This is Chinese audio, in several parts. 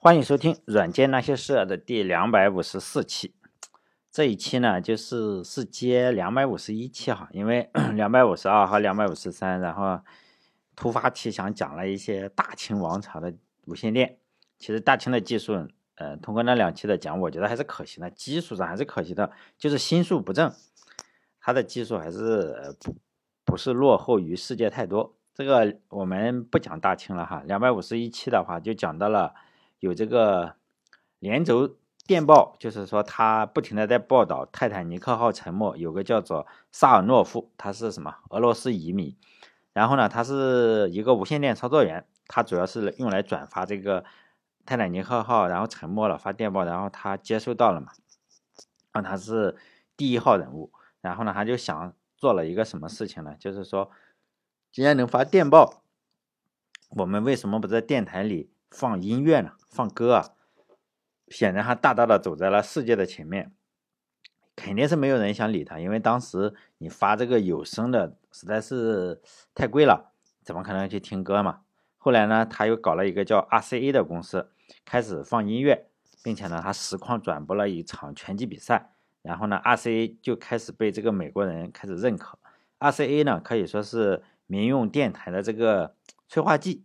欢迎收听《软件那些事》的第两百五十四期。这一期呢，就是是接两百五十一期哈，因为 两百五十二和两百五十三，然后突发奇想讲了一些大清王朝的无线电。其实大清的技术，呃，通过那两期的讲，我觉得还是可行的，技术上还是可行的，就是心术不正，它的技术还是不不是落后于世界太多。这个我们不讲大清了哈，两百五十一期的话就讲到了。有这个连轴电报，就是说他不停的在报道泰坦尼克号沉没。有个叫做萨尔诺夫，他是什么俄罗斯移民，然后呢，他是一个无线电操作员，他主要是用来转发这个泰坦尼克号然后沉没了发电报，然后他接收到了嘛，啊，他是第一号人物，然后呢，他就想做了一个什么事情呢？就是说，既然能发电报，我们为什么不在电台里？放音乐呢，放歌啊，显然他大大的走在了世界的前面，肯定是没有人想理他，因为当时你发这个有声的实在是太贵了，怎么可能去听歌嘛？后来呢，他又搞了一个叫 RCA 的公司，开始放音乐，并且呢，他实况转播了一场拳击比赛，然后呢，RCA 就开始被这个美国人开始认可，RCA 呢可以说是民用电台的这个催化剂。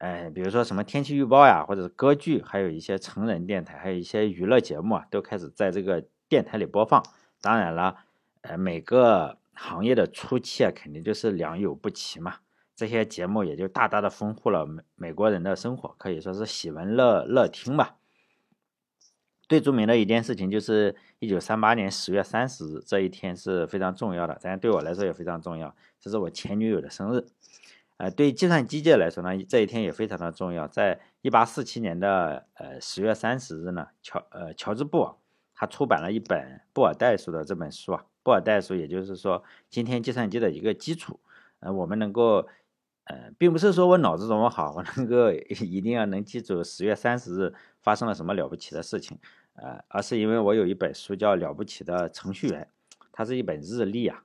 哎，比如说什么天气预报呀，或者是歌剧，还有一些成人电台，还有一些娱乐节目啊，都开始在这个电台里播放。当然了，呃，每个行业的初期啊，肯定就是良莠不齐嘛。这些节目也就大大的丰富了美美国人的生活，可以说是喜闻乐乐听吧。最著名的一件事情就是一九三八年十月三十日这一天是非常重要的，当然对我来说也非常重要，这是我前女友的生日。呃，对计算机界来说呢，这一天也非常的重要。在一八四七年的呃十月三十日呢，乔呃乔治布尔他出版了一本布尔代数的这本书啊。布尔代数也就是说今天计算机的一个基础。呃，我们能够呃，并不是说我脑子多么好，我能够 一定要能记住十月三十日发生了什么了不起的事情，呃，而是因为我有一本书叫《了不起的程序员》，它是一本日历啊。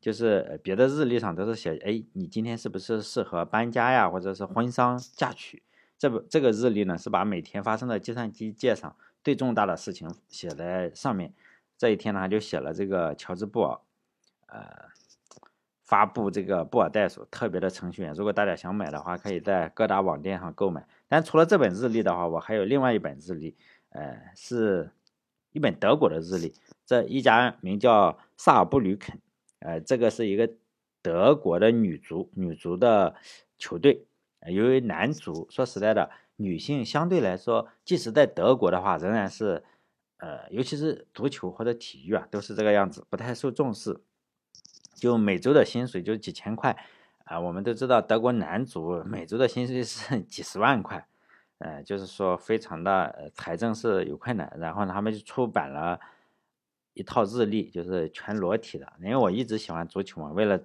就是别的日历上都是写，哎，你今天是不是适合搬家呀，或者是婚丧嫁娶？这不，这个日历呢是把每天发生的计算机界上最重大的事情写在上面。这一天呢，就写了这个乔治布尔，呃，发布这个布尔代数特别的程序员。如果大家想买的话，可以在各大网店上购买。但除了这本日历的话，我还有另外一本日历，呃，是一本德国的日历，这一家名叫萨尔布吕肯。呃，这个是一个德国的女足女足的球队。由于男足，说实在的，女性相对来说，即使在德国的话，仍然是，呃，尤其是足球或者体育啊，都是这个样子，不太受重视。就每周的薪水就几千块，啊，我们都知道德国男足每周的薪水是 几十万块，呃，就是说非常的财政是有困难。然后他们就出版了。一套日历就是全裸体的，因为我一直喜欢足球嘛，为了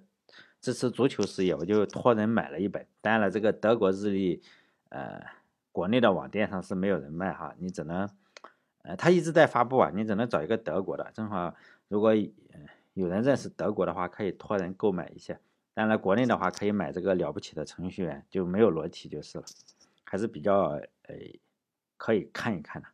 支持足球事业，我就托人买了一本。当然了，这个德国日历，呃，国内的网店上是没有人卖哈，你只能，呃，他一直在发布啊，你只能找一个德国的。正好，如果有人认识德国的话，可以托人购买一些。当然，国内的话可以买这个了不起的程序员，就没有裸体就是了，还是比较呃可以看一看的。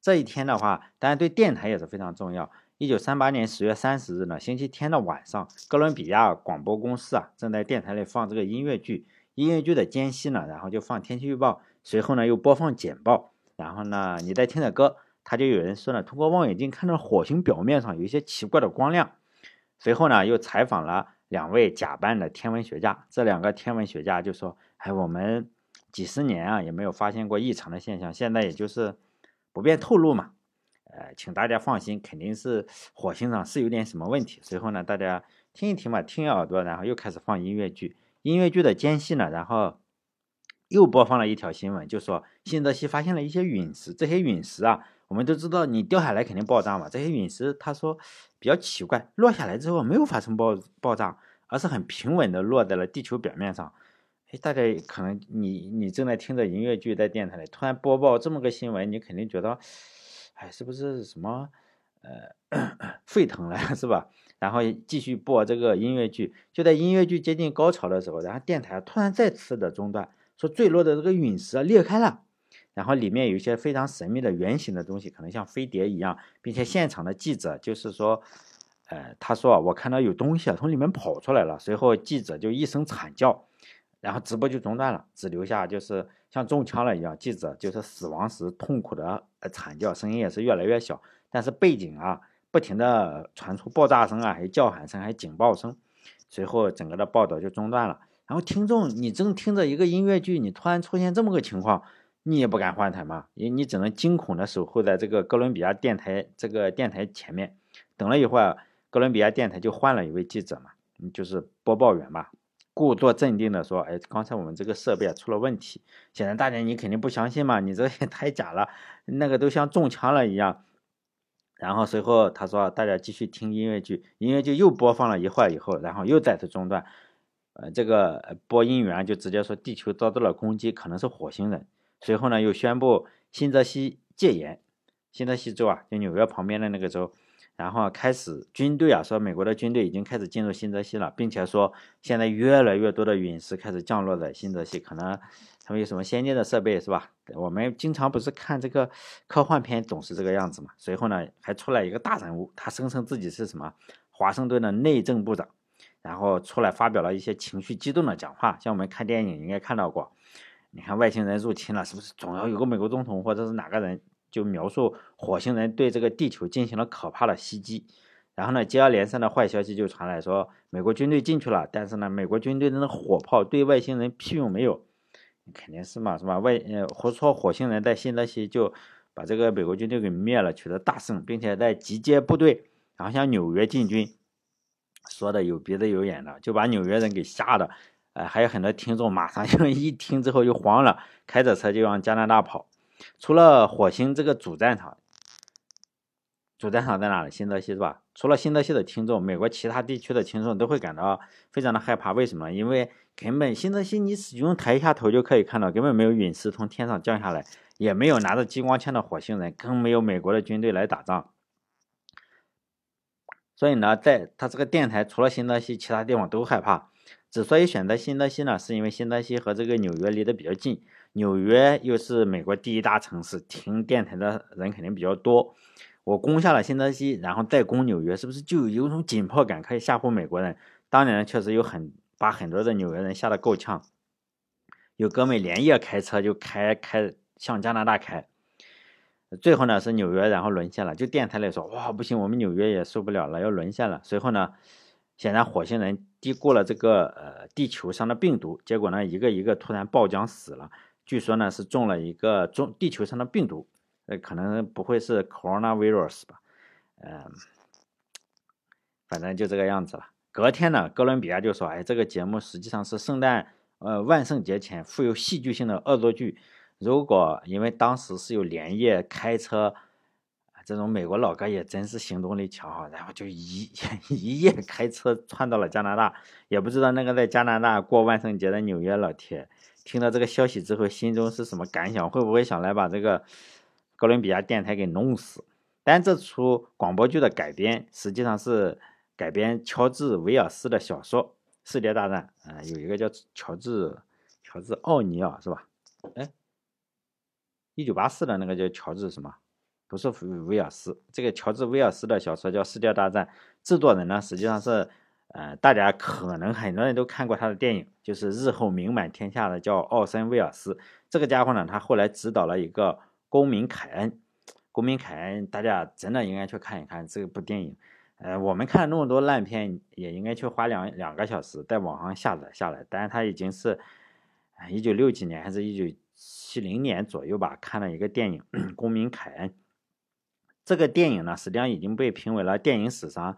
这一天的话，当然对电台也是非常重要。一九三八年十月三十日呢，星期天的晚上，哥伦比亚广播公司啊正在电台里放这个音乐剧，音乐剧的间隙呢，然后就放天气预报，随后呢又播放简报，然后呢你在听着歌，他就有人说呢，通过望远镜看到火星表面上有一些奇怪的光亮，随后呢又采访了两位假扮的天文学家，这两个天文学家就说，哎，我们几十年啊也没有发现过异常的现象，现在也就是不便透露嘛。呃，请大家放心，肯定是火星上是有点什么问题。随后呢，大家听一听嘛，听耳朵，然后又开始放音乐剧。音乐剧的间隙呢，然后又播放了一条新闻，就说新泽西发现了一些陨石。这些陨石啊，我们都知道，你掉下来肯定爆炸嘛。这些陨石，他说比较奇怪，落下来之后没有发生爆爆炸，而是很平稳的落在了地球表面上。哎，大家可能你你正在听着音乐剧，在电台里突然播报这么个新闻，你肯定觉得。哎，是不是什么呃 沸腾了 是吧？然后继续播这个音乐剧，就在音乐剧接近高潮的时候，然后电台突然再次的中断，说坠落的这个陨石裂开了，然后里面有一些非常神秘的圆形的东西，可能像飞碟一样，并且现场的记者就是说，呃，他说我看到有东西啊从里面跑出来了，随后记者就一声惨叫，然后直播就中断了，只留下就是像中枪了一样，记者就是死亡时痛苦的惨叫，声音也是越来越小，但是背景啊不停的传出爆炸声啊，还有叫喊声，还有警报声，随后整个的报道就中断了。然后听众，你正听着一个音乐剧，你突然出现这么个情况，你也不敢换台嘛，你你只能惊恐的守候在这个哥伦比亚电台这个电台前面，等了一会儿，哥伦比亚电台就换了一位记者嘛，就是播报员吧，故作镇定的说，哎，刚才我们这个设备啊出了问题，显然大家你肯定不相信嘛，你这也 太假了，那个都像中枪了一样。然后随后他说，大家继续听音乐剧，音乐剧又播放了一会儿以后，然后又再次中断。呃，这个播音员就直接说地球遭到了攻击，可能是火星人。随后呢，又宣布新泽西戒严，新泽西州啊，就纽约旁边的那个州，然后开始军队啊，说美国的军队已经开始进入新泽西了，并且说现在越来越多的陨石开始降落在新泽西，可能他们有什么先进的设备是吧？我们经常不是看这个科幻片总是这个样子嘛。随后呢，还出来一个大人物，他声称自己是什么华盛顿的内政部长。然后出来发表了一些情绪激动的讲话，像我们看电影应该看到过。你看外星人入侵了，是不是总要有个美国总统或者是哪个人就描述火星人对这个地球进行了可怕的袭击？然后呢，接二连三的坏消息就传来，说美国军队进去了，但是呢，美国军队的那火炮对外星人屁用没有，肯定是嘛，是吧？外呃，或说火星人在新泽西就把这个美国军队给灭了，取得大胜，并且在集结部队，然后向纽约进军。说的有鼻子有眼的，就把纽约人给吓的，呃，还有很多听众马上就 一听之后就慌了，开着车就往加拿大跑。除了火星这个主战场，主战场在哪里？新泽西是吧？除了新泽西的听众，美国其他地区的听众都会感到非常的害怕。为什么？因为根本新泽西你使用抬一下头就可以看到，根本没有陨石从天上降下来，也没有拿着激光枪的火星人，更没有美国的军队来打仗。所以呢，在他这个电台，除了新泽西，其他地方都害怕。之所以选择新泽西呢，是因为新泽西和这个纽约离得比较近，纽约又是美国第一大城市，听电台的人肯定比较多。我攻下了新泽西，然后再攻纽约，是不是就有种紧迫感，可以吓唬美国人？当年确实有很把很多的纽约人吓得够呛，有哥们连夜开车就开开向加拿大开。最后呢是纽约，然后沦陷了。就电台来说，哇，不行，我们纽约也受不了了，要沦陷了。随后呢，显然火星人低估了这个呃地球上的病毒，结果呢一个一个突然爆浆死了。据说呢是中了一个中地球上的病毒，呃，可能不会是 coronavirus 吧？嗯，反正就这个样子了。隔天呢，哥伦比亚就说，哎，这个节目实际上是圣诞呃万圣节前富有戏剧性的恶作剧。如果因为当时是有连夜开车，这种美国老哥也真是行动力强哈，然后就一 一夜开车窜到了加拿大，也不知道那个在加拿大过万圣节的纽约老铁听到这个消息之后心中是什么感想，会不会想来把这个哥伦比亚电台给弄死？但这出广播剧的改编实际上是改编乔治·威尔斯的小说《世界大战》，啊，有一个叫乔治乔治奥尼尔是吧？哎。一九八四的那个叫乔治什么？不是威尔斯，这个乔治威尔斯的小说叫《世界大战》，制作人呢实际上是，呃，大家可能很多人都看过他的电影，就是日后名满天下的叫奥森威尔斯。这个家伙呢，他后来指导了一个《公民凯恩》，《公民凯恩》大家真的应该去看一看这部电影。呃，我们看那么多烂片，也应该去花两两个小时在网上下载下来。但是他已经是，一九六几年还是一九。七零年左右吧，看了一个电影《公民凯恩》。这个电影呢，实际上已经被评为了电影史上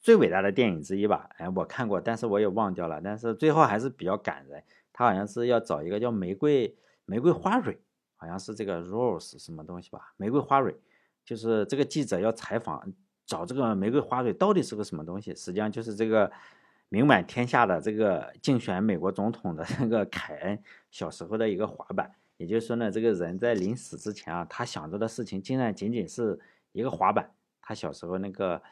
最伟大的电影之一吧。哎，我看过，但是我也忘掉了。但是最后还是比较感人。他好像是要找一个叫玫瑰玫瑰花蕊，好像是这个 rose 什么东西吧？玫瑰花蕊，就是这个记者要采访，找这个玫瑰花蕊到底是个什么东西？实际上就是这个。名满天下的这个竞选美国总统的那个凯恩小时候的一个滑板，也就是说呢，这个人在临死之前啊，他想着的事情竟然仅仅是一个滑板。他小时候那个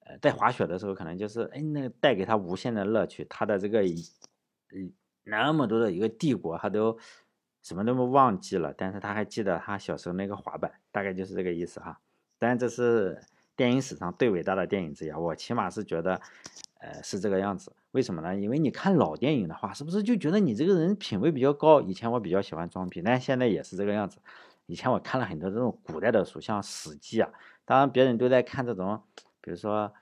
呃在滑雪的时候，可能就是哎那个带给他无限的乐趣。他的这个嗯那么多的一个帝国，他都什么都忘记了，但是他还记得他小时候那个滑板，大概就是这个意思哈。当然这是电影史上最伟大的电影之一，我起码是觉得，呃，是这个样子。为什么呢？因为你看老电影的话，是不是就觉得你这个人品味比较高？以前我比较喜欢装逼，但现在也是这个样子。以前我看了很多这种古代的书，像《史记》啊，当然别人都在看这种，比如说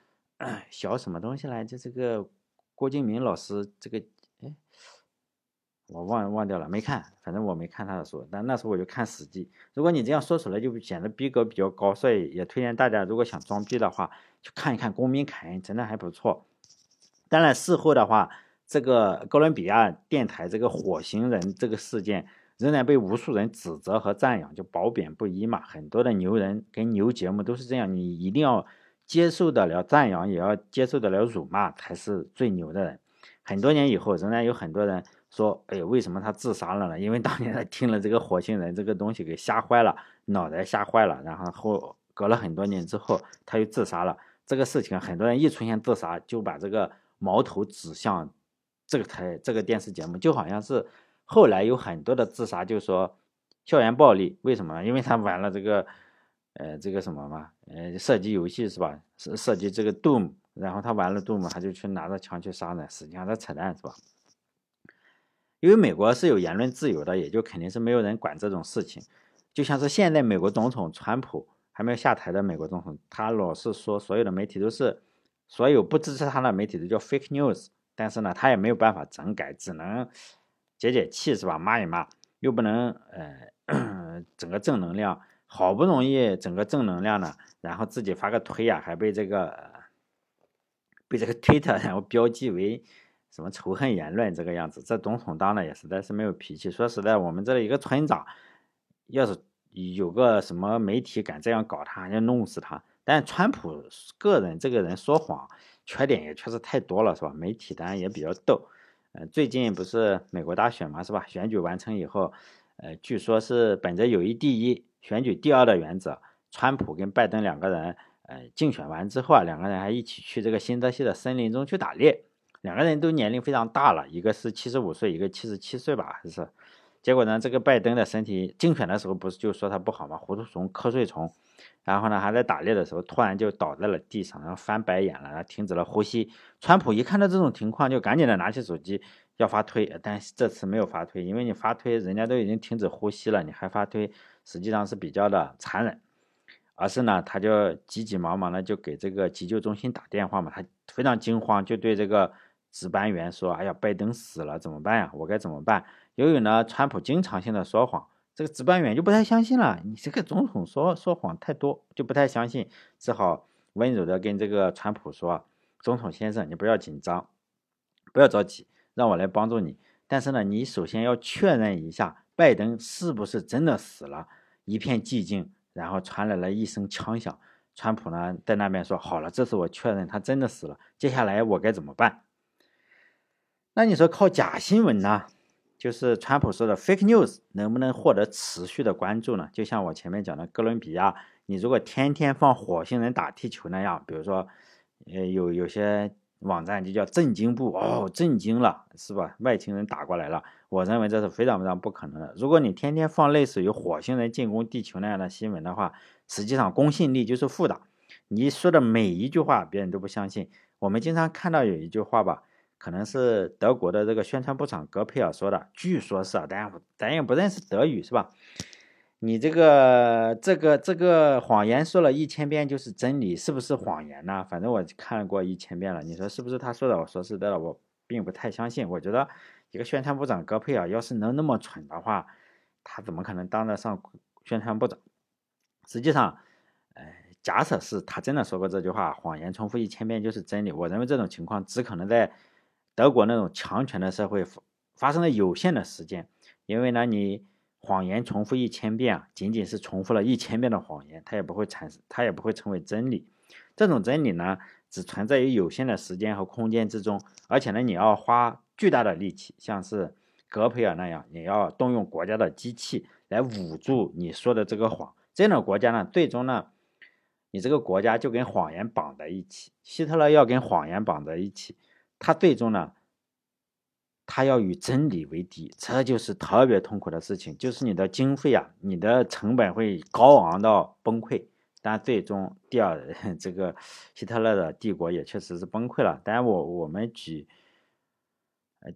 小什么东西来，就这个郭敬明老师这个。哎我忘忘掉了，没看，反正我没看他的书。但那时候我就看《史记》。如果你这样说出来，就显得逼格比较高，所以也推荐大家，如果想装逼的话，去看一看《公民凯恩》，真的还不错。当然，事后的话，这个哥伦比亚电台这个火星人这个事件，仍然被无数人指责和赞扬，就褒贬不一嘛。很多的牛人跟牛节目都是这样，你一定要接受得了赞扬，也要接受得了辱骂，才是最牛的人。很多年以后，仍然有很多人。说，哎，为什么他自杀了呢？因为当年他听了这个火星人这个东西给吓坏了，脑袋吓坏了，然后后隔了很多年之后，他又自杀了。这个事情很多人一出现自杀，就把这个矛头指向这个台这个电视节目，就好像是后来有很多的自杀，就说校园暴力，为什么呢？因为他玩了这个，呃，这个什么嘛，呃，射击游戏是吧？是射击这个 Doom，然后他玩了 Doom，他就去拿着枪去杀人，实际上在扯淡是吧？因为美国是有言论自由的，也就肯定是没有人管这种事情。就像是现在美国总统川普还没有下台的美国总统，他老是说所有的媒体都是，所有不支持他的媒体都叫 fake news。但是呢，他也没有办法整改，只能解解气是吧？骂一骂，又不能呃 整个正能量。好不容易整个正能量呢，然后自己发个推呀，还被这个被这个推特然后标记为。什么仇恨言论这个样子，这总统当的也实在是没有脾气。说实在，我们这里一个村长，要是有个什么媒体敢这样搞他，要弄死他。但川普个人这个人说谎，缺点也确实太多了，是吧？媒体当然也比较逗。呃，最近不是美国大选嘛，是吧？选举完成以后，呃，据说是本着友谊第一，选举第二的原则，川普跟拜登两个人，呃，竞选完之后啊，两个人还一起去这个新泽西的森林中去打猎。两个人都年龄非常大了，一个是七十五岁，一个七十七岁吧，还是？结果呢，这个拜登的身体竞选的时候不是就说他不好吗？糊涂虫、瞌睡虫，然后呢，还在打猎的时候突然就倒在了地上，然后翻白眼了，然后停止了呼吸。川普一看到这种情况，就赶紧的拿起手机要发推，但是这次没有发推，因为你发推，人家都已经停止呼吸了，你还发推，实际上是比较的残忍。而是呢，他就急急忙忙的就给这个急救中心打电话嘛，他非常惊慌，就对这个。值班员说：“哎呀，拜登死了，怎么办呀？我该怎么办？”由于呢，川普经常性的说谎，这个值班员就不太相信了。你这个总统说说谎太多，就不太相信，只好温柔的跟这个川普说：“总统先生，你不要紧张，不要着急，让我来帮助你。但是呢，你首先要确认一下，拜登是不是真的死了。”一片寂静，然后传来了一声枪响。川普呢，在那边说：“好了，这次我确认他真的死了。接下来我该怎么办？”那你说靠假新闻呢？就是川普说的 fake news 能不能获得持续的关注呢？就像我前面讲的哥伦比亚，你如果天天放火星人打地球那样，比如说，呃，有有些网站就叫震惊部哦，震惊了是吧？外星人打过来了，我认为这是非常非常不可能的。如果你天天放类似于火星人进攻地球那样的新闻的话，实际上公信力就是负的。你说的每一句话，别人都不相信。我们经常看到有一句话吧。可能是德国的这个宣传部长格佩尔说的，据说是啊，咱咱也不认识德语是吧？你这个这个这个谎言说了一千遍就是真理，是不是谎言呢？反正我看过一千遍了，你说是不是他说的？我说是的，我并不太相信。我觉得一个宣传部长戈佩尔要是能那么蠢的话，他怎么可能当得上宣传部长？实际上，呃，假设是他真的说过这句话，谎言重复一千遍就是真理。我认为这种情况只可能在。德国那种强权的社会发生了有限的时间，因为呢，你谎言重复一千遍啊，仅仅是重复了一千遍的谎言，它也不会产生，它也不会成为真理。这种真理呢，只存在于有限的时间和空间之中，而且呢，你要花巨大的力气，像是格培尔那样，你要动用国家的机器来捂住你说的这个谎。这样的国家呢，最终呢，你这个国家就跟谎言绑在一起。希特勒要跟谎言绑在一起。他最终呢，他要与真理为敌，这就是特别痛苦的事情。就是你的经费啊，你的成本会高昂到崩溃。但最终，第二 这个希特勒的帝国也确实是崩溃了。当然，我我们举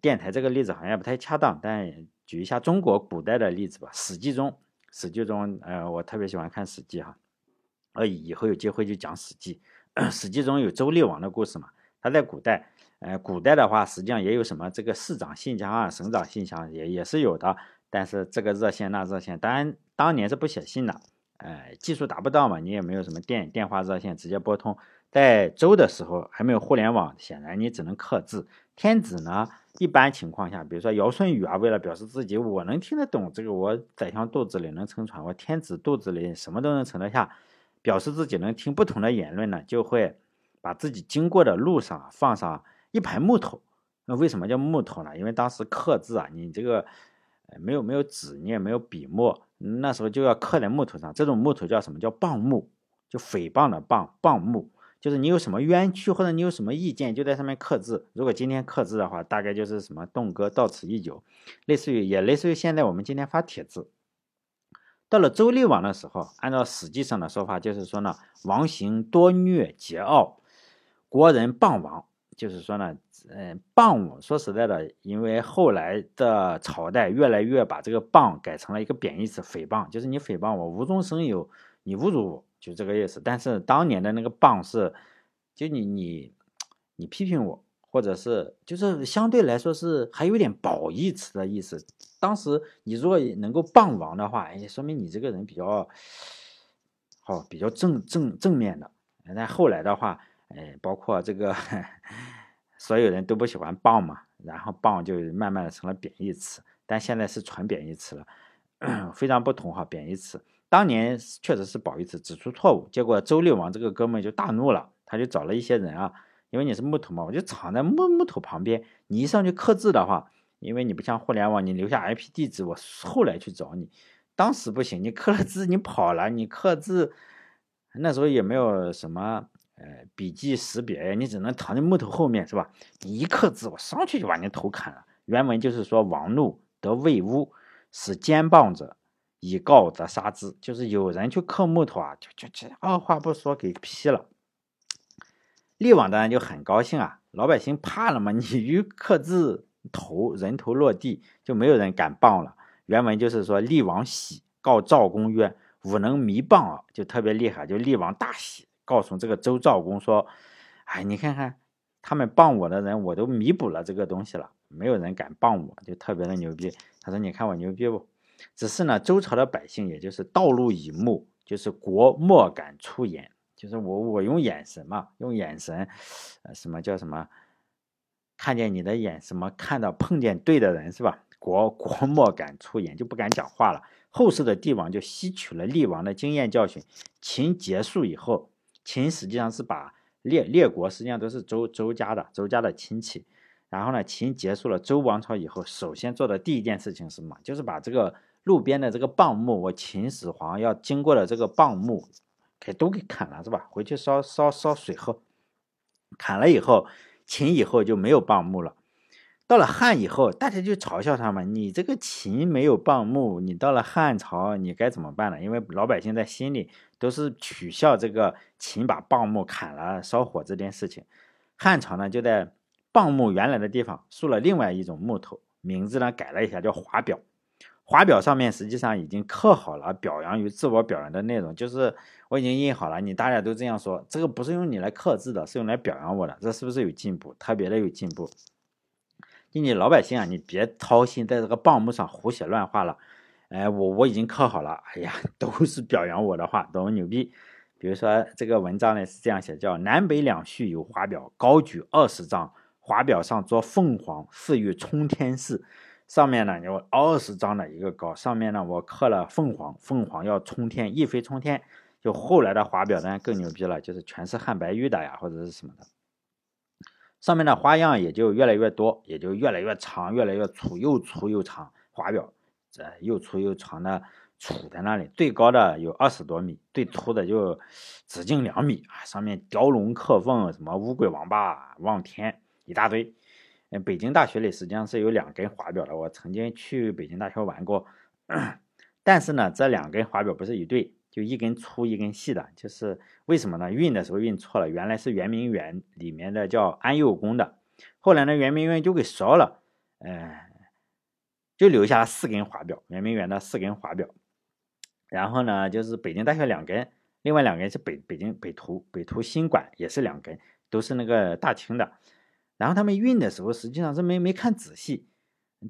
电台这个例子好像不太恰当，但举一下中国古代的例子吧，《史记》中，《史记》中，呃，我特别喜欢看《史记》哈，呃，以后有机会就讲《史记》。《史记》中有周厉王的故事嘛？他在古代。呃，古代的话，实际上也有什么这个市长信箱啊、省长信箱也也是有的，但是这个热线那热线，当然当年是不写信的，呃，技术达不到嘛，你也没有什么电电话热线直接拨通。在周的时候还没有互联网，显然你只能刻字。天子呢，一般情况下，比如说尧舜禹啊，为了表示自己我能听得懂这个，我宰相肚子里能撑船，我天子肚子里什么都能盛得下，表示自己能听不同的言论呢，就会把自己经过的路上放上。一排木头，那为什么叫木头呢？因为当时刻字啊，你这个没有没有纸，你也没有笔墨，那时候就要刻在木头上。这种木头叫什么叫谤木？就诽谤的谤，谤木，就是你有什么冤屈或者你有什么意见，就在上面刻字。如果今天刻字的话，大概就是什么栋哥到此一游，类似于也类似于现在我们今天发帖子。到了周厉王的时候，按照史记上的说法，就是说呢，王行多虐桀骜，国人谤王。就是说呢，嗯，谤，说实在的，因为后来的朝代越来越把这个谤改成了一个贬义词，诽谤，就是你诽谤我，无中生有，你侮辱我，就这个意思。但是当年的那个谤是，就你你你批评我，或者是就是相对来说是还有点褒义词的意思。当时你如果能够谤王的话，哎，说明你这个人比较好，比较正正正面的。但后来的话。哎，包括这个，所有人都不喜欢“棒”嘛，然后“棒”就慢慢的成了贬义词，但现在是纯贬义词了，非常不同哈。贬义词当年确实是褒义词，指出错误，结果周厉王这个哥们就大怒了，他就找了一些人啊，因为你是木头嘛，我就藏在木木头旁边，你一上去刻字的话，因为你不像互联网，你留下 IP 地址，我后来去找你，当时不行，你刻了字你跑了，你刻字那时候也没有什么。呃，笔记识别，你只能藏在木头后面，是吧？你一刻字，我上去就把你头砍了。原文就是说，王怒得魏乌，使奸谤者以告则杀之。就是有人去刻木头啊，就就就二话不说给劈了。厉王当然就很高兴啊，老百姓怕了嘛，你一刻字，头人头落地，就没有人敢谤了。原文就是说，厉王喜，告赵公曰：“吾能弥谤啊！”就特别厉害，就厉王大喜。告诉这个周昭公说：“哎，你看看，他们谤我的人，我都弥补了这个东西了，没有人敢谤我，就特别的牛逼。”他说：“你看我牛逼不？只是呢，周朝的百姓，也就是道路以目，就是国莫敢出言，就是我我用眼神嘛，用眼神，呃，什么叫什么？看见你的眼，什么看到碰见对的人是吧？国国莫敢出言，就不敢讲话了。后世的帝王就吸取了厉王的经验教训，秦结束以后。”秦实际上是把列列国实际上都是周周家的周家的亲戚，然后呢，秦结束了周王朝以后，首先做的第一件事情是什么？就是把这个路边的这个棒木，我秦始皇要经过的这个棒木，给都给砍了，是吧？回去烧烧烧水喝。砍了以后，秦以后就没有棒木了。到了汉以后，大家就嘲笑他们：“你这个秦没有蚌木，你到了汉朝，你该怎么办呢？”因为老百姓在心里都是取笑这个秦把蚌木砍了烧火这件事情。汉朝呢，就在蚌木原来的地方竖了另外一种木头，名字呢改了一下，叫华表。华表上面实际上已经刻好了表扬与自我表扬的内容，就是我已经印好了，你大家都这样说，这个不是用你来刻字的，是用来表扬我的，这是不是有进步？特别的有进步。你你老百姓啊，你别操心，在这个棒木上胡写乱画了。哎，我我已经刻好了。哎呀，都是表扬我的话，多么牛逼！比如说这个文章呢是这样写，叫南北两序有华表，高举二十丈，华表上作凤凰，似欲冲天似。上面呢有二十丈的一个高，上面呢我刻了凤凰，凤凰要冲天，一飞冲天。就后来的华表呢更牛逼了，就是全是汉白玉的呀，或者是什么的。上面的花样也就越来越多，也就越来越长，越来越粗，又粗又长。华表，这又粗又长的杵在那里，最高的有二十多米，最粗的就直径两米啊！上面雕龙刻凤，什么乌龟王八望天一大堆。嗯，北京大学里实际上是有两根华表的，我曾经去北京大学玩过，但是呢，这两根华表不是一对，就一根粗一根细的，就是为什么呢？运的时候运错了，原来是圆明园里面的叫安佑宫的，后来呢，圆明园就给烧了，嗯，就留下了四根华表，圆明园的四根华表，然后呢，就是北京大学两根，另外两根是北北京北图北图新馆也是两根，都是那个大清的。然后他们运的时候，实际上是没没看仔细，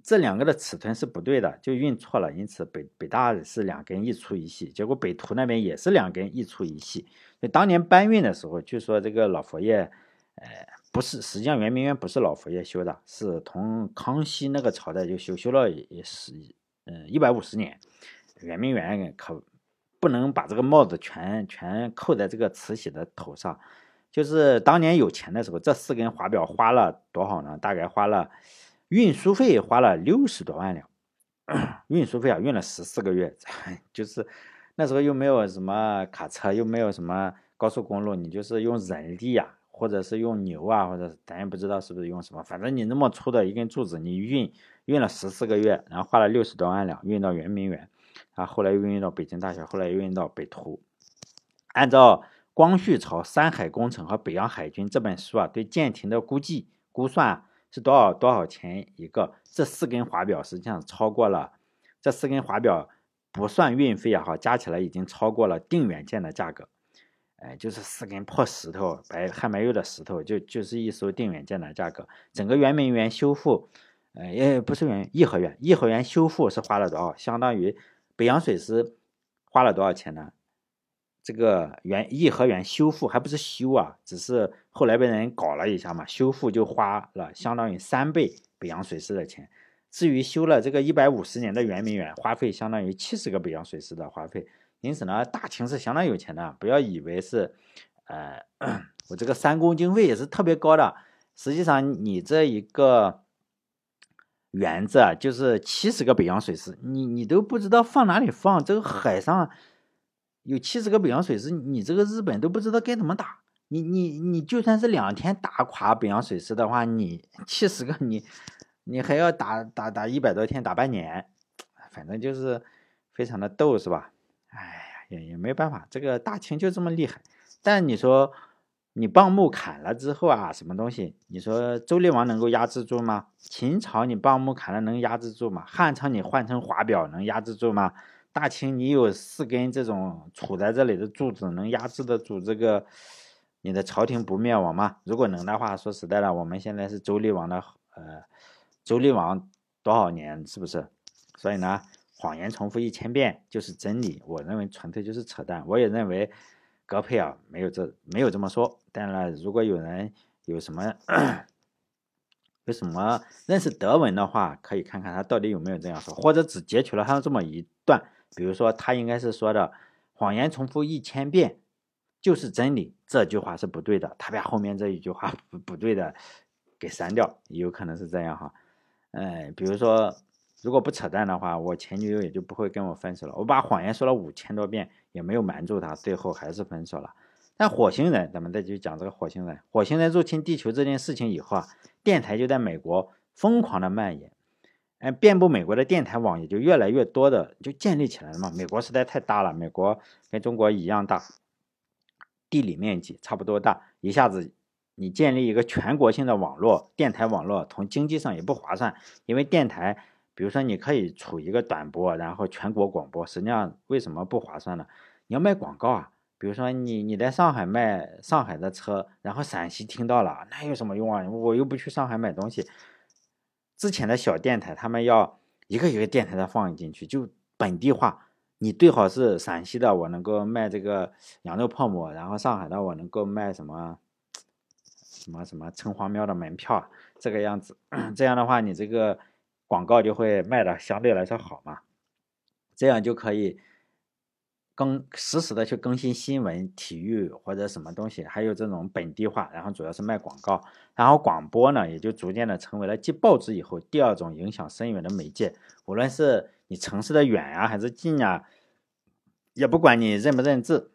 这两个的尺寸是不对的，就运错了。因此北北大是两根一粗一细，结果北图那边也是两根一粗一细。当年搬运的时候，据说这个老佛爷，呃，不是，实际上圆明园不是老佛爷修的，是从康熙那个朝代就修，修了也是，嗯，一百五十年。圆明园可不能把这个帽子全全扣在这个慈禧的头上。就是当年有钱的时候，这四根华表花了多少呢？大概花了运输费花了六十多万两，运输费啊，运了十四个月。就是那时候又没有什么卡车，又没有什么高速公路，你就是用人力啊，或者是用牛啊，或者咱也不知道是不是用什么，反正你那么粗的一根柱子，你运运了十四个月，然后花了六十多万两运到圆明园，啊，后来又运到北京大学，后来又运到北图，按照。光绪朝山海工程和北洋海军这本书啊，对舰艇的估计估算是多少多少钱一个？这四根华表实际上超过了，这四根华表不算运费啊，哈，加起来已经超过了定远舰的价格。哎，就是四根破石头，白汉白玉的石头，就就是一艘定远舰的价格。整个圆明园修复，呃，也不是圆颐和园，颐和园修复是花了多少？相当于北洋水师花了多少钱呢？这个园颐和园修复还不是修啊，只是后来被人搞了一下嘛，修复就花了相当于三倍北洋水师的钱。至于修了这个一百五十年的圆明园，花费相当于七十个北洋水师的花费。因此呢，大清是相当有钱的，不要以为是，呃，我这个三公经费也是特别高的。实际上，你这一个园子啊，就是七十个北洋水师，你你都不知道放哪里放，这个海上。有七十个北洋水师，你这个日本都不知道该怎么打。你你你就算是两天打垮北洋水师的话，你七十个你你还要打打打一百多天，打半年，反正就是非常的逗，是吧？哎呀，也也没办法，这个大清就这么厉害。但你说你棒木砍了之后啊，什么东西？你说周厉王能够压制住吗？秦朝你棒木砍了能压制住吗？汉朝你换成华表能压制住吗？大清，你有四根这种杵在这里的柱子，能压制得住这个你的朝廷不灭亡吗？如果能的话，说实在的，我们现在是周厉王的，呃，周厉王多少年，是不是？所以呢，谎言重复一千遍就是真理。我认为纯粹就是扯淡。我也认为格佩啊没有这没有这么说。但呢，如果有人有什么有什么认识德文的话，可以看看他到底有没有这样说，或者只截取了他这么一段。比如说，他应该是说的“谎言重复一千遍就是真理”，这句话是不对的。他把后面这一句话 不不对的给删掉，有可能是这样哈。嗯，比如说，如果不扯淡的话，我前女友也就不会跟我分手了。我把谎言说了五千多遍，也没有瞒住她，最后还是分手了。但火星人，咱们再去讲这个火星人。火星人入侵地球这件事情以后啊，电台就在美国疯狂的蔓延。哎，遍布美国的电台网也就越来越多的就建立起来了嘛。美国实在太大了，美国跟中国一样大，地理面积差不多大，一下子你建立一个全国性的网络电台网络，从经济上也不划算。因为电台，比如说你可以处一个短波，然后全国广播，实际上为什么不划算呢？你要卖广告啊，比如说你你在上海卖上海的车，然后陕西听到了，那有什么用啊？我又不去上海买东西。之前的小电台，他们要一个一个电台的放进去，就本地化。你最好是陕西的，我能够卖这个羊肉泡馍；然后上海的，我能够卖什么什么什么城隍庙的门票，这个样子。这样的话，你这个广告就会卖的相对来说好嘛，这样就可以。更实时的去更新新闻、体育或者什么东西，还有这种本地化，然后主要是卖广告，然后广播呢，也就逐渐的成为了继报纸以后第二种影响深远的媒介。无论是你城市的远啊还是近啊，也不管你认不认字，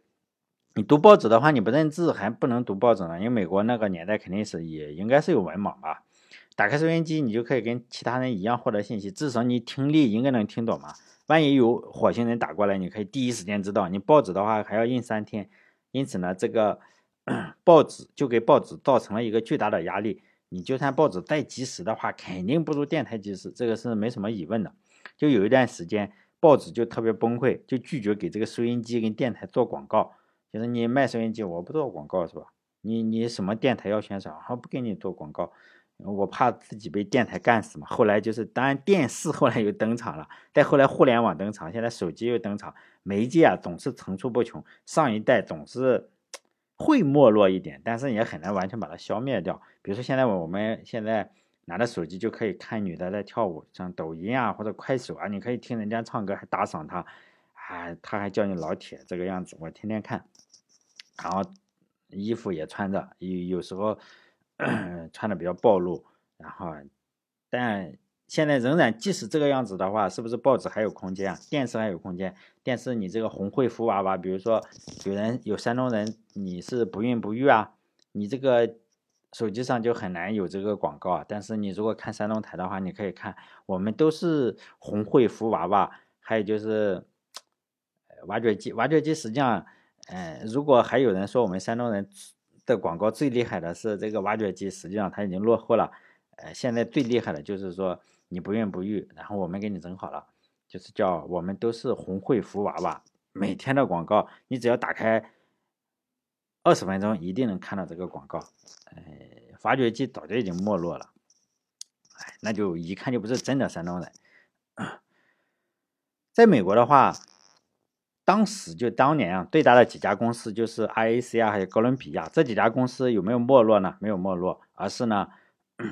你读报纸的话，你不认字还不能读报纸呢，因为美国那个年代肯定是也应该是有文盲吧。打开收音机，你就可以跟其他人一样获得信息，至少你听力应该能听懂嘛。万一有火星人打过来，你可以第一时间知道。你报纸的话还要印三天，因此呢，这个 报纸就给报纸造成了一个巨大的压力。你就算报纸再及时的话，肯定不如电台及时，这个是没什么疑问的。就有一段时间，报纸就特别崩溃，就拒绝给这个收音机跟电台做广告。就是你卖收音机，我不做广告是吧？你你什么电台要宣传，我不给你做广告，我怕自己被电台干死嘛。后来就是，当然电视后来又登场了，再后来互联网登场，现在手机又登场，媒介啊总是层出不穷。上一代总是。会没落一点，但是也很难完全把它消灭掉。比如说，现在我们现在拿着手机就可以看女的在跳舞，像抖音啊或者快手啊，你可以听人家唱歌还打赏他，啊，他还叫你老铁这个样子，我天天看。然后衣服也穿着，有有时候穿的比较暴露，然后但。现在仍然，即使这个样子的话，是不是报纸还有空间啊？电视还有空间？电视你这个红会福娃娃，比如说有人有山东人，你是不孕不育啊，你这个手机上就很难有这个广告啊。但是你如果看山东台的话，你可以看，我们都是红会福娃娃，还有就是挖掘机，挖掘机实际上，嗯，如果还有人说我们山东人的广告最厉害的是这个挖掘机，实际上它已经落后了。呃，现在最厉害的就是说。你不孕不育，然后我们给你整好了，就是叫我们都是红会福娃娃。每天的广告，你只要打开二十分钟，一定能看到这个广告。呃，挖掘机早就已经没落了，哎，那就一看就不是真的山东人。在美国的话，当时就当年啊，最大的几家公司就是 IAC 啊，还有哥伦比亚这几家公司有没有没落呢？没有没落，而是呢，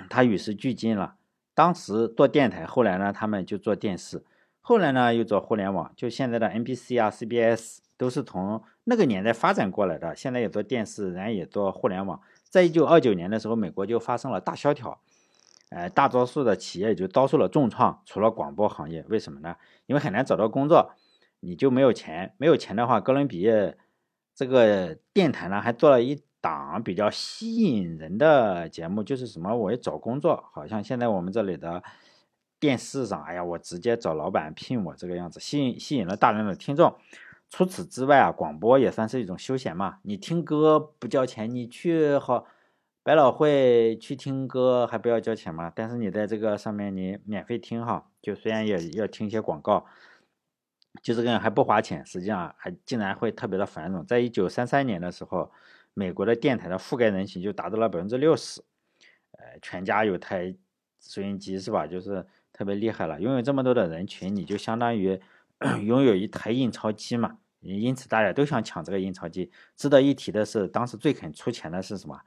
它与时俱进了。当时做电台，后来呢，他们就做电视，后来呢又做互联网，就现在的 NBC 啊、CBS 都是从那个年代发展过来的。现在也做电视，然后也做互联网。在一九二九年的时候，美国就发生了大萧条，呃，大多数的企业就遭受了重创，除了广播行业。为什么呢？因为很难找到工作，你就没有钱，没有钱的话，哥伦比亚这个电台呢还做了一。档比较吸引人的节目就是什么？我要找工作，好像现在我们这里的电视上，哎呀，我直接找老板聘我这个样子，吸引吸引了大量的听众。除此之外啊，广播也算是一种休闲嘛。你听歌不交钱，你去好百老汇去听歌还不要交钱吗？但是你在这个上面你免费听哈，就虽然也要听一些广告，就这个还不花钱，实际上还竟然会特别的繁荣。在一九三三年的时候。美国的电台的覆盖人群就达到了百分之六十，呃，全家有台收音机是吧？就是特别厉害了。拥有这么多的人群，你就相当于 拥有一台印钞机嘛。因此大家都想抢这个印钞机。值得一提的是，当时最肯出钱的是什么？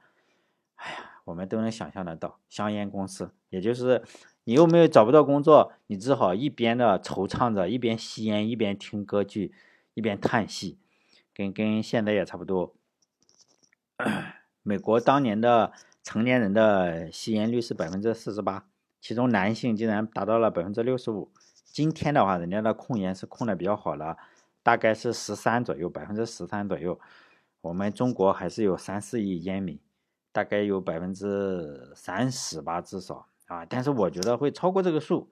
哎呀，我们都能想象得到，香烟公司。也就是你又没有找不到工作，你只好一边的惆怅着，一边吸烟，一边听歌剧，一边叹息，跟跟现在也差不多。美国当年的成年人的吸烟率是百分之四十八，其中男性竟然达到了百分之六十五。今天的话，人家的控烟是控的比较好了，大概是十三左右，百分之十三左右。我们中国还是有三四亿烟民，大概有百分之三十吧，至少啊。但是我觉得会超过这个数。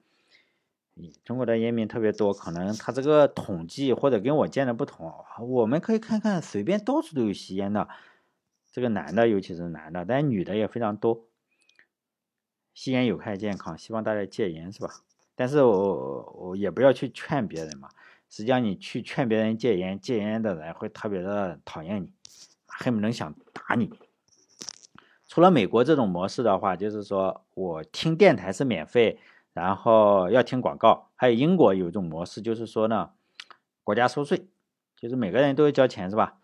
中国的烟民特别多，可能他这个统计或者跟我见的不同。我们可以看看，随便到处都有吸烟的。这个男的，尤其是男的，但女的也非常多。吸烟有害健康，希望大家戒烟，是吧？但是我我也不要去劝别人嘛。实际上，你去劝别人戒烟，戒烟的人会特别的讨厌你，恨不能想打你。除了美国这种模式的话，就是说我听电台是免费，然后要听广告。还有英国有一种模式，就是说呢，国家收税，就是每个人都要交钱，是吧？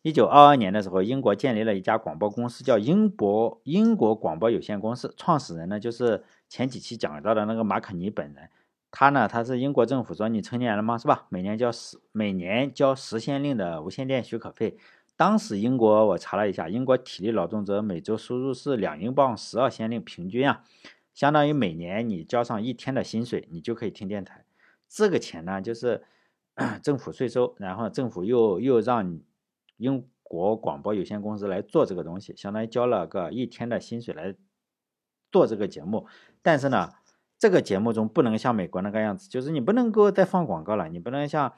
一九二二年的时候，英国建立了一家广播公司，叫英国英国广播有限公司。创始人呢，就是前几期讲到的那个马可尼本人。他呢，他是英国政府说你成年了吗？是吧？每年交十每年交十先令的无线电许可费。当时英国我查了一下，英国体力劳动者每周收入是两英镑十二先令，平均啊，相当于每年你交上一天的薪水，你就可以听电台。这个钱呢，就是 政府税收，然后政府又又让。英国广播有限公司来做这个东西，相当于交了个一天的薪水来做这个节目，但是呢，这个节目中不能像美国那个样子，就是你不能够再放广告了，你不能像，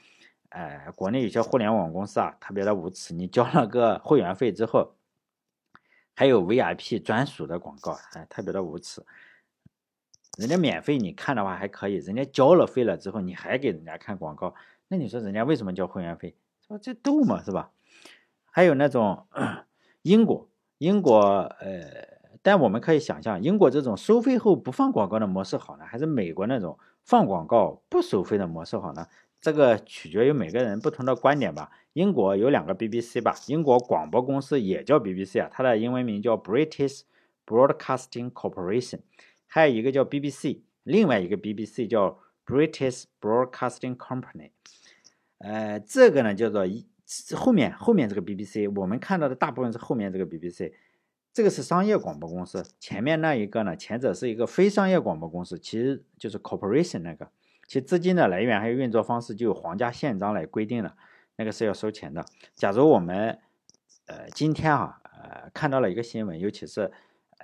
哎，国内有些互联网公司啊，特别的无耻，你交了个会员费之后，还有 VIP 专属的广告，哎，特别的无耻。人家免费你看的话还可以，人家交了费了之后，你还给人家看广告，那你说人家为什么交会员费？说这逗嘛，是吧？还有那种 英国，英国，呃，但我们可以想象，英国这种收费后不放广告的模式好呢，还是美国那种放广告不收费的模式好呢？这个取决于每个人不同的观点吧。英国有两个 BBC 吧，英国广播公司也叫 BBC 啊，它的英文名叫 British Broadcasting Corporation。还有一个叫 BBC，另外一个 BBC 叫 British Broadcasting Company，呃，这个呢叫做一后面后面这个 BBC，我们看到的大部分是后面这个 BBC，这个是商业广播公司，前面那一个呢，前者是一个非商业广播公司，其实就是 Corporation 那个，其资金的来源还有运作方式就由皇家宪章来规定的，那个是要收钱的。假如我们呃今天啊呃看到了一个新闻，尤其是。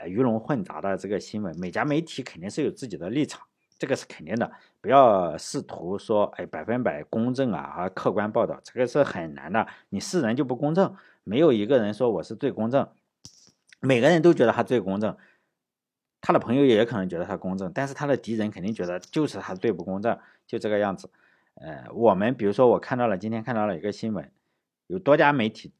呃，鱼龙混杂的这个新闻，每家媒体肯定是有自己的立场，这个是肯定的。不要试图说，哎，百分百公正啊，和客观报道，这个是很难的。你是人就不公正，没有一个人说我是最公正，每个人都觉得他最公正，他的朋友也可能觉得他公正，但是他的敌人肯定觉得就是他最不公正，就这个样子。呃，我们比如说，我看到了今天看到了一个新闻，有多家媒体。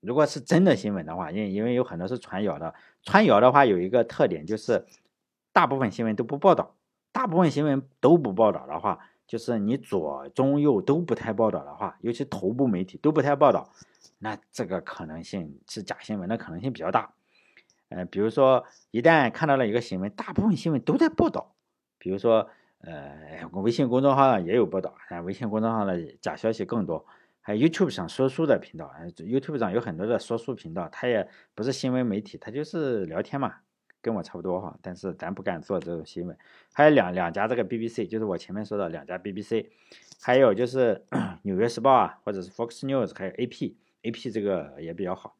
如果是真的新闻的话，因因为有很多是传谣的，传谣的话有一个特点就是，大部分新闻都不报道，大部分新闻都不报道的话，就是你左中右都不太报道的话，尤其头部媒体都不太报道，那这个可能性是假新闻的可能性比较大。呃，比如说一旦看到了一个新闻，大部分新闻都在报道，比如说呃，微信公众号上也有报道，但微信公众号的假消息更多。还有 YouTube 上说书的频道，YouTube 上有很多的说书频道，它也不是新闻媒体，它就是聊天嘛，跟我差不多哈。但是咱不敢做这种新闻。还有两两家这个 BBC，就是我前面说的两家 BBC，还有就是 纽约时报啊，或者是 Fox News，还有 AP，AP 这个也比较好。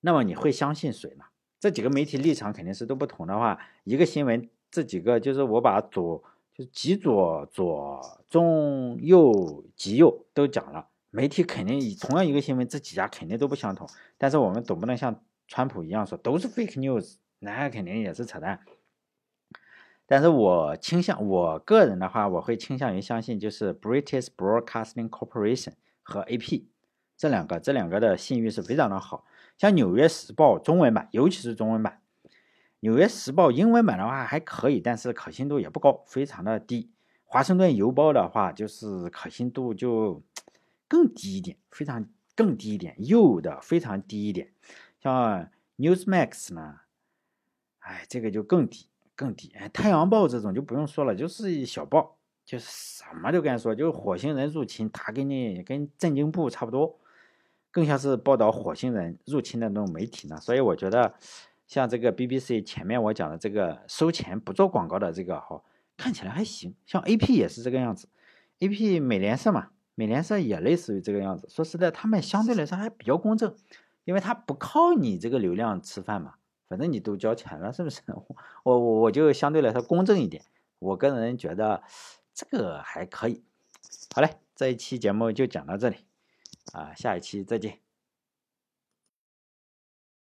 那么你会相信谁呢？这几个媒体立场肯定是都不同的话，一个新闻这几个就是我把左就是。极左、左中、右、极右都讲了，媒体肯定以同样一个新闻，这几家肯定都不相同。但是我们总不能像川普一样说都是 fake news，那肯定也是扯淡。但是我倾向我个人的话，我会倾向于相信就是 British Broadcasting Corporation 和 AP 这两个，这两个的信誉是非常的好。像《纽约时报》中文版，尤其是中文版。纽约时报英文版的话还可以，但是可信度也不高，非常的低。华盛顿邮报的话就是可信度就更低一点，非常更低一点，又的非常低一点。像 Newsmax 呢，哎，这个就更低，更低。哎，太阳报这种就不用说了，就是小报，就是什么都敢说，就是火星人入侵，他跟你跟震惊部差不多，更像是报道火星人入侵的那种媒体呢。所以我觉得。像这个 BBC 前面我讲的这个收钱不做广告的这个哈，看起来还行。像 AP 也是这个样子，AP 美联社嘛，美联社也类似于这个样子。说实在，他们相对来说还比较公正，因为他不靠你这个流量吃饭嘛，反正你都交钱了，是不是？我我我就相对来说公正一点。我个人觉得这个还可以。好嘞，这一期节目就讲到这里，啊，下一期再见。